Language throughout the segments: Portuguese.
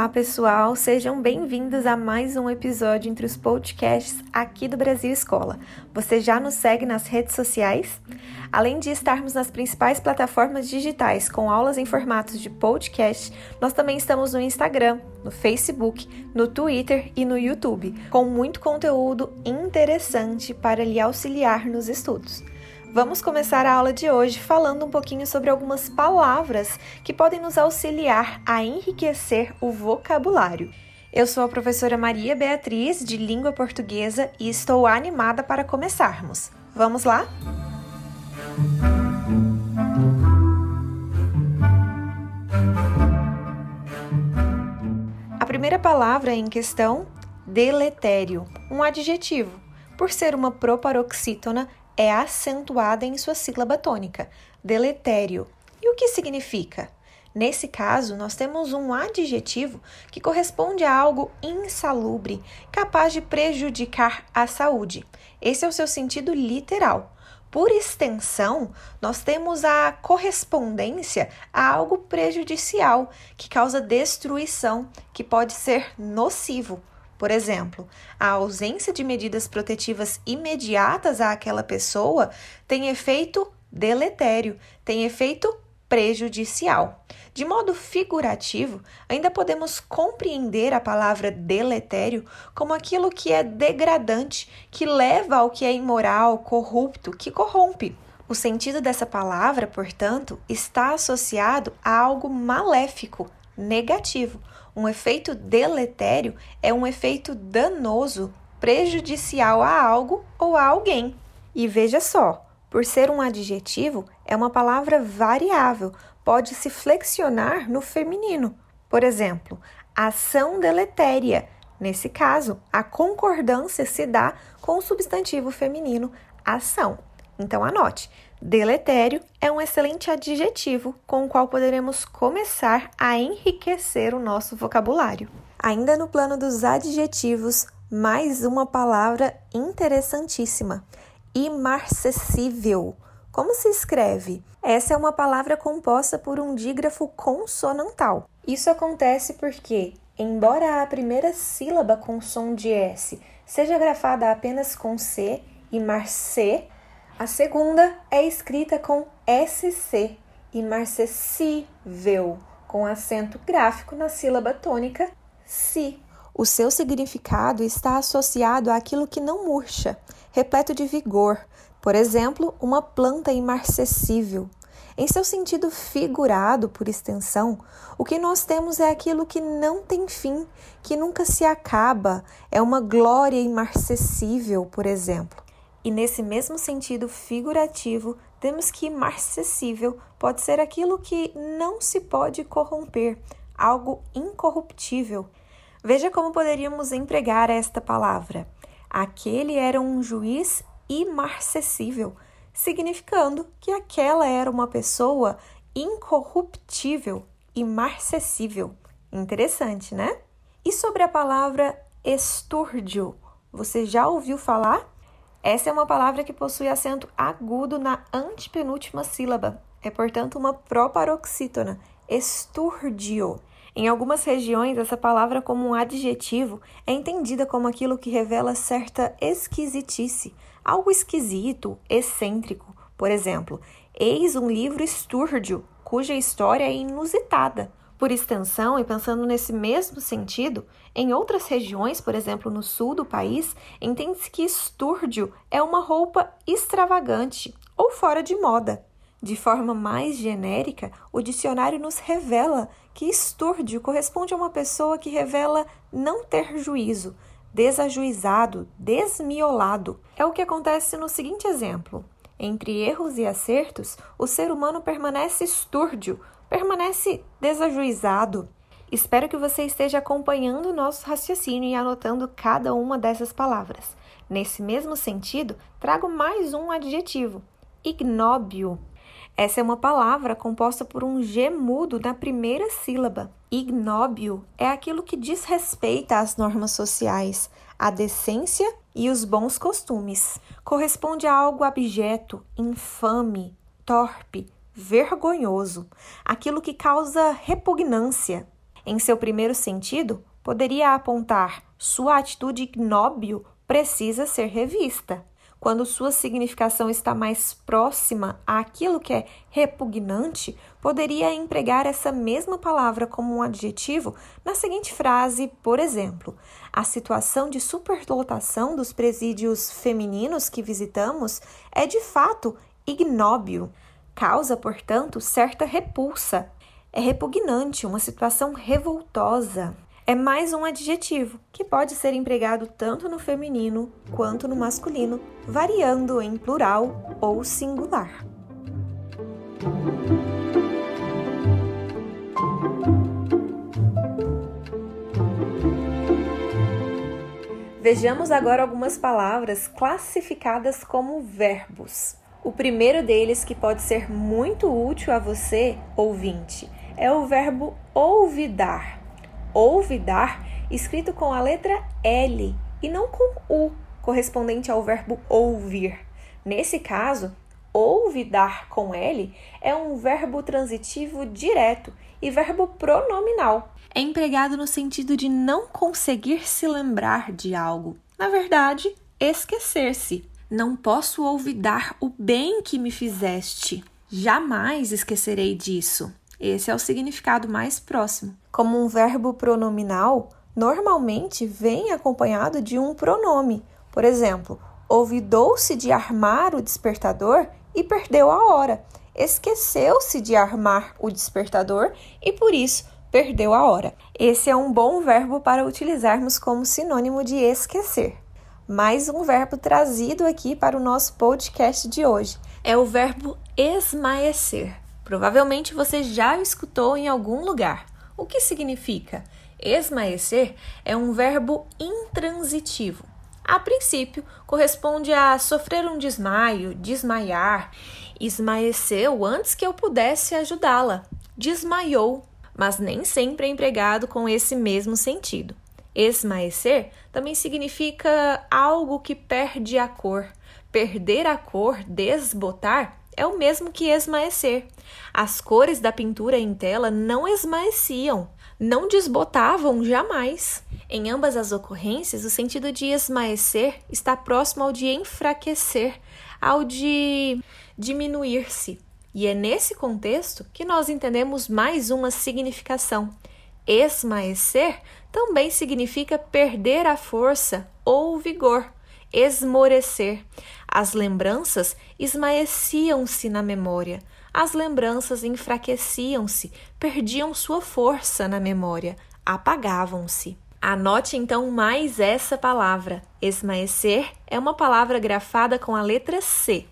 Olá, pessoal! Sejam bem-vindos a mais um episódio entre os podcasts aqui do Brasil Escola. Você já nos segue nas redes sociais? Além de estarmos nas principais plataformas digitais com aulas em formatos de podcast, nós também estamos no Instagram, no Facebook, no Twitter e no YouTube, com muito conteúdo interessante para lhe auxiliar nos estudos. Vamos começar a aula de hoje falando um pouquinho sobre algumas palavras que podem nos auxiliar a enriquecer o vocabulário. Eu sou a professora Maria Beatriz, de língua portuguesa, e estou animada para começarmos. Vamos lá? A primeira palavra em questão, deletério, um adjetivo. Por ser uma proparoxítona, é acentuada em sua sílaba tônica, deletério. E o que significa? Nesse caso, nós temos um adjetivo que corresponde a algo insalubre, capaz de prejudicar a saúde. Esse é o seu sentido literal. Por extensão, nós temos a correspondência a algo prejudicial, que causa destruição, que pode ser nocivo. Por exemplo, a ausência de medidas protetivas imediatas àquela pessoa tem efeito deletério, tem efeito prejudicial. De modo figurativo, ainda podemos compreender a palavra deletério como aquilo que é degradante, que leva ao que é imoral, corrupto, que corrompe. O sentido dessa palavra, portanto, está associado a algo maléfico, negativo, um efeito deletério é um efeito danoso, prejudicial a algo ou a alguém. E veja só, por ser um adjetivo, é uma palavra variável, pode se flexionar no feminino. Por exemplo, ação deletéria. Nesse caso, a concordância se dá com o substantivo feminino ação. Então anote: deletério é um excelente adjetivo com o qual poderemos começar a enriquecer o nosso vocabulário. Ainda no plano dos adjetivos, mais uma palavra interessantíssima: imarcessível. Como se escreve? Essa é uma palavra composta por um dígrafo consonantal. Isso acontece porque, embora a primeira sílaba com som de S seja grafada apenas com C, e marcê a segunda é escrita com SC, imarcessível, com acento gráfico na sílaba tônica si. O seu significado está associado àquilo que não murcha, repleto de vigor, por exemplo, uma planta imarcessível. Em seu sentido figurado, por extensão, o que nós temos é aquilo que não tem fim, que nunca se acaba, é uma glória imarcessível, por exemplo. E nesse mesmo sentido figurativo, temos que marcessível pode ser aquilo que não se pode corromper, algo incorruptível. Veja como poderíamos empregar esta palavra. Aquele era um juiz imarcessível, significando que aquela era uma pessoa incorruptível, imarcessível. Interessante, né? E sobre a palavra estúrdio, você já ouviu falar? Essa é uma palavra que possui acento agudo na antepenúltima sílaba. É, portanto, uma proparoxítona, estúrdio. Em algumas regiões, essa palavra, como um adjetivo, é entendida como aquilo que revela certa esquisitice, algo esquisito, excêntrico. Por exemplo, eis um livro estúrdio, cuja história é inusitada. Por extensão, e pensando nesse mesmo sentido, em outras regiões, por exemplo no sul do país, entende-se que estúrdio é uma roupa extravagante ou fora de moda. De forma mais genérica, o dicionário nos revela que estúrdio corresponde a uma pessoa que revela não ter juízo, desajuizado, desmiolado. É o que acontece no seguinte exemplo: entre erros e acertos, o ser humano permanece estúrdio, permanece desajuizado. Espero que você esteja acompanhando o nosso raciocínio e anotando cada uma dessas palavras. Nesse mesmo sentido, trago mais um adjetivo: ignóbio. Essa é uma palavra composta por um G mudo na primeira sílaba. Ignóbio é aquilo que diz respeito às normas sociais, à decência e os bons costumes. Corresponde a algo abjeto, infame, torpe, vergonhoso, aquilo que causa repugnância. Em seu primeiro sentido, poderia apontar sua atitude ignóbil precisa ser revista. Quando sua significação está mais próxima àquilo que é repugnante, poderia empregar essa mesma palavra como um adjetivo na seguinte frase, por exemplo: A situação de superlotação dos presídios femininos que visitamos é de fato ignóbil. Causa, portanto, certa repulsa. É repugnante, uma situação revoltosa é mais um adjetivo que pode ser empregado tanto no feminino quanto no masculino, variando em plural ou singular. Vejamos agora algumas palavras classificadas como verbos. O primeiro deles, que pode ser muito útil a você, ouvinte, é o verbo olvidar olvidar, escrito com a letra L e não com U, correspondente ao verbo ouvir. Nesse caso, olvidar com L é um verbo transitivo direto e verbo pronominal. É empregado no sentido de não conseguir se lembrar de algo. Na verdade, esquecer-se. Não posso olvidar o bem que me fizeste. Jamais esquecerei disso. Esse é o significado mais próximo. Como um verbo pronominal, normalmente vem acompanhado de um pronome. Por exemplo, olvidou-se de armar o despertador e perdeu a hora. Esqueceu-se de armar o despertador e por isso perdeu a hora. Esse é um bom verbo para utilizarmos como sinônimo de esquecer. Mais um verbo trazido aqui para o nosso podcast de hoje é o verbo esmaecer. Provavelmente você já escutou em algum lugar. O que significa? Esmaecer é um verbo intransitivo. A princípio, corresponde a sofrer um desmaio, desmaiar. Esmaeceu antes que eu pudesse ajudá-la. Desmaiou, mas nem sempre é empregado com esse mesmo sentido. Esmaecer também significa algo que perde a cor. Perder a cor, desbotar, é o mesmo que esmaecer. As cores da pintura em tela não esmaeciam, não desbotavam jamais. Em ambas as ocorrências, o sentido de esmaecer está próximo ao de enfraquecer, ao de diminuir-se. E é nesse contexto que nós entendemos mais uma significação. Esmaecer também significa perder a força ou o vigor esmorecer. As lembranças esmaeciam-se na memória. As lembranças enfraqueciam-se, perdiam sua força na memória, apagavam-se. Anote então mais essa palavra. Esmaecer é uma palavra grafada com a letra C.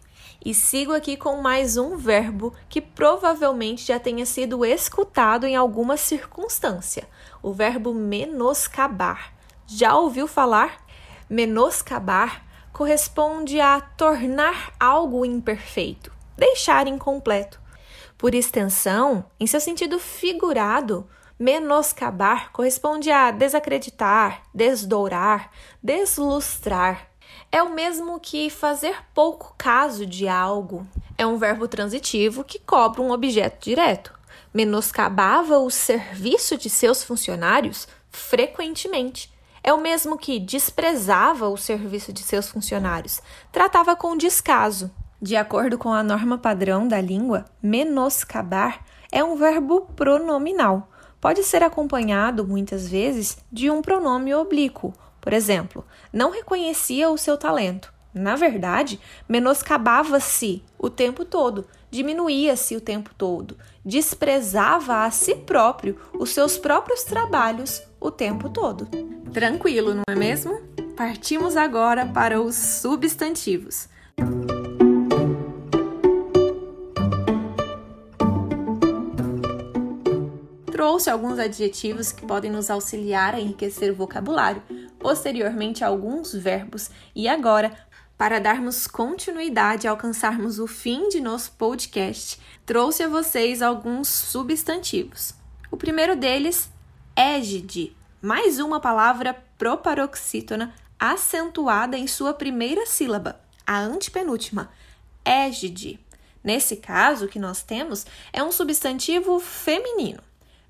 E sigo aqui com mais um verbo que provavelmente já tenha sido escutado em alguma circunstância: o verbo menoscabar. Já ouviu falar? Menoscabar corresponde a tornar algo imperfeito, deixar incompleto. Por extensão, em seu sentido figurado, menoscabar corresponde a desacreditar, desdourar, deslustrar. É o mesmo que fazer pouco caso de algo. É um verbo transitivo que cobra um objeto direto. Menoscabava o serviço de seus funcionários frequentemente é o mesmo que desprezava o serviço de seus funcionários, tratava com descaso. De acordo com a norma padrão da língua, menoscabar é um verbo pronominal. Pode ser acompanhado, muitas vezes, de um pronome oblíquo. Por exemplo, não reconhecia o seu talento. Na verdade, menoscabava-se o tempo todo, diminuía-se o tempo todo, desprezava a si próprio os seus próprios trabalhos o tempo todo. Tranquilo, não é mesmo? Partimos agora para os substantivos. Trouxe alguns adjetivos que podem nos auxiliar a enriquecer o vocabulário, posteriormente alguns verbos e agora para darmos continuidade e alcançarmos o fim de nosso podcast, trouxe a vocês alguns substantivos. O primeiro deles, égide, mais uma palavra proparoxítona acentuada em sua primeira sílaba, a antepenúltima, égide. Nesse caso, o que nós temos é um substantivo feminino.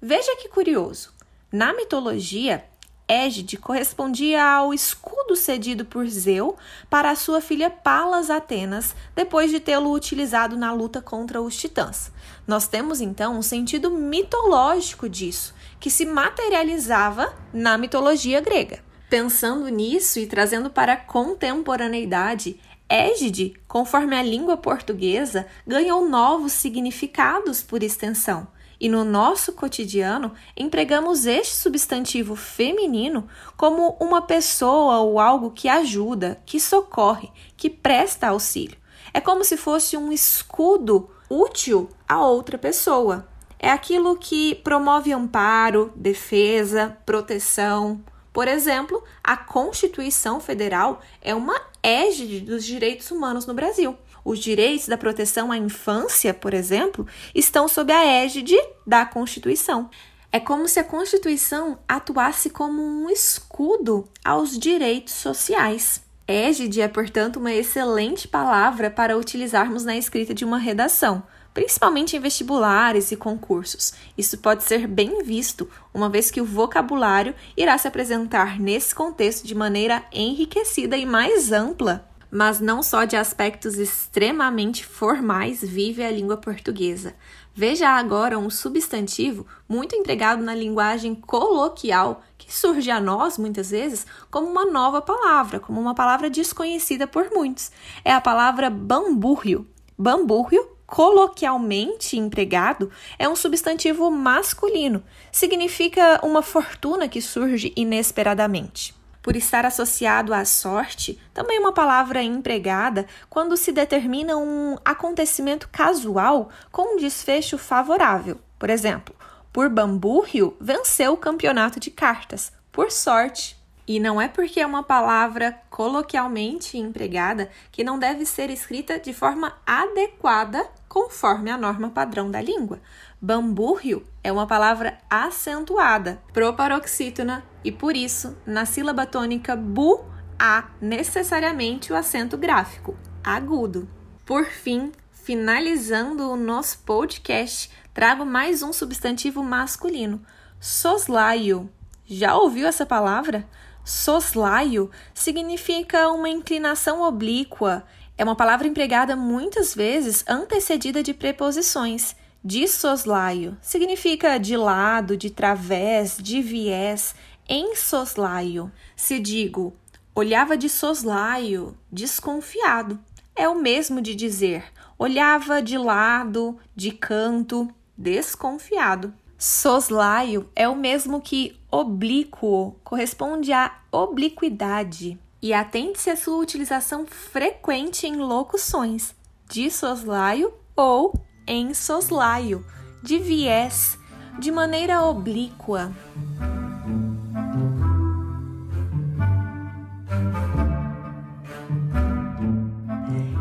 Veja que curioso. Na mitologia, Égide correspondia ao escudo cedido por Zeu para sua filha Palas Atenas, depois de tê-lo utilizado na luta contra os titãs. Nós temos então um sentido mitológico disso, que se materializava na mitologia grega. Pensando nisso e trazendo para a contemporaneidade, Égide, conforme a língua portuguesa, ganhou novos significados por extensão e no nosso cotidiano empregamos este substantivo feminino como uma pessoa ou algo que ajuda, que socorre, que presta auxílio. É como se fosse um escudo útil a outra pessoa. É aquilo que promove amparo, defesa, proteção. Por exemplo, a Constituição Federal é uma égide dos direitos humanos no Brasil. Os direitos da proteção à infância, por exemplo, estão sob a égide da Constituição. É como se a Constituição atuasse como um escudo aos direitos sociais. Égide é, portanto, uma excelente palavra para utilizarmos na escrita de uma redação, principalmente em vestibulares e concursos. Isso pode ser bem visto, uma vez que o vocabulário irá se apresentar nesse contexto de maneira enriquecida e mais ampla mas não só de aspectos extremamente formais vive a língua portuguesa. Veja agora um substantivo muito empregado na linguagem coloquial que surge a nós, muitas vezes, como uma nova palavra, como uma palavra desconhecida por muitos. É a palavra bambúrrio. Bambúrrio coloquialmente empregado, é um substantivo masculino. Significa uma fortuna que surge inesperadamente por estar associado à sorte, também uma palavra empregada quando se determina um acontecimento casual com um desfecho favorável. Por exemplo, por Bambúrrio venceu o campeonato de cartas, por sorte. E não é porque é uma palavra coloquialmente empregada que não deve ser escrita de forma adequada conforme a norma padrão da língua. Bambúrrio é uma palavra acentuada, proparoxítona, e por isso, na sílaba tônica bu, há necessariamente o acento gráfico, agudo. Por fim, finalizando o nosso podcast, trago mais um substantivo masculino, soslaio. Já ouviu essa palavra? Soslaio significa uma inclinação oblíqua. É uma palavra empregada muitas vezes antecedida de preposições de soslaio significa de lado, de través, de viés, em soslaio. Se digo olhava de soslaio, desconfiado, é o mesmo de dizer olhava de lado, de canto, desconfiado. Soslaio é o mesmo que oblíquo, corresponde à obliquidade. E atente-se à sua utilização frequente em locuções de soslaio ou em soslaio, de viés, de maneira oblíqua.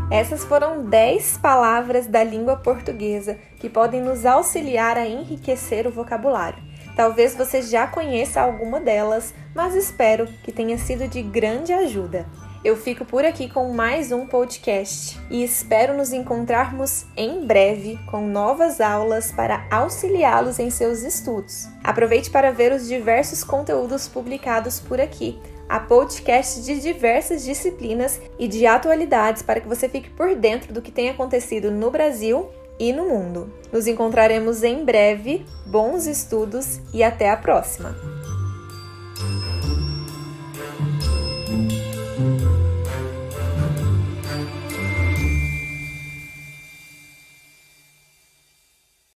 Essas foram 10 palavras da língua portuguesa que podem nos auxiliar a enriquecer o vocabulário. Talvez você já conheça alguma delas, mas espero que tenha sido de grande ajuda. Eu fico por aqui com mais um podcast e espero nos encontrarmos em breve com novas aulas para auxiliá-los em seus estudos. Aproveite para ver os diversos conteúdos publicados por aqui. Há podcasts de diversas disciplinas e de atualidades para que você fique por dentro do que tem acontecido no Brasil e no mundo. Nos encontraremos em breve. Bons estudos e até a próxima!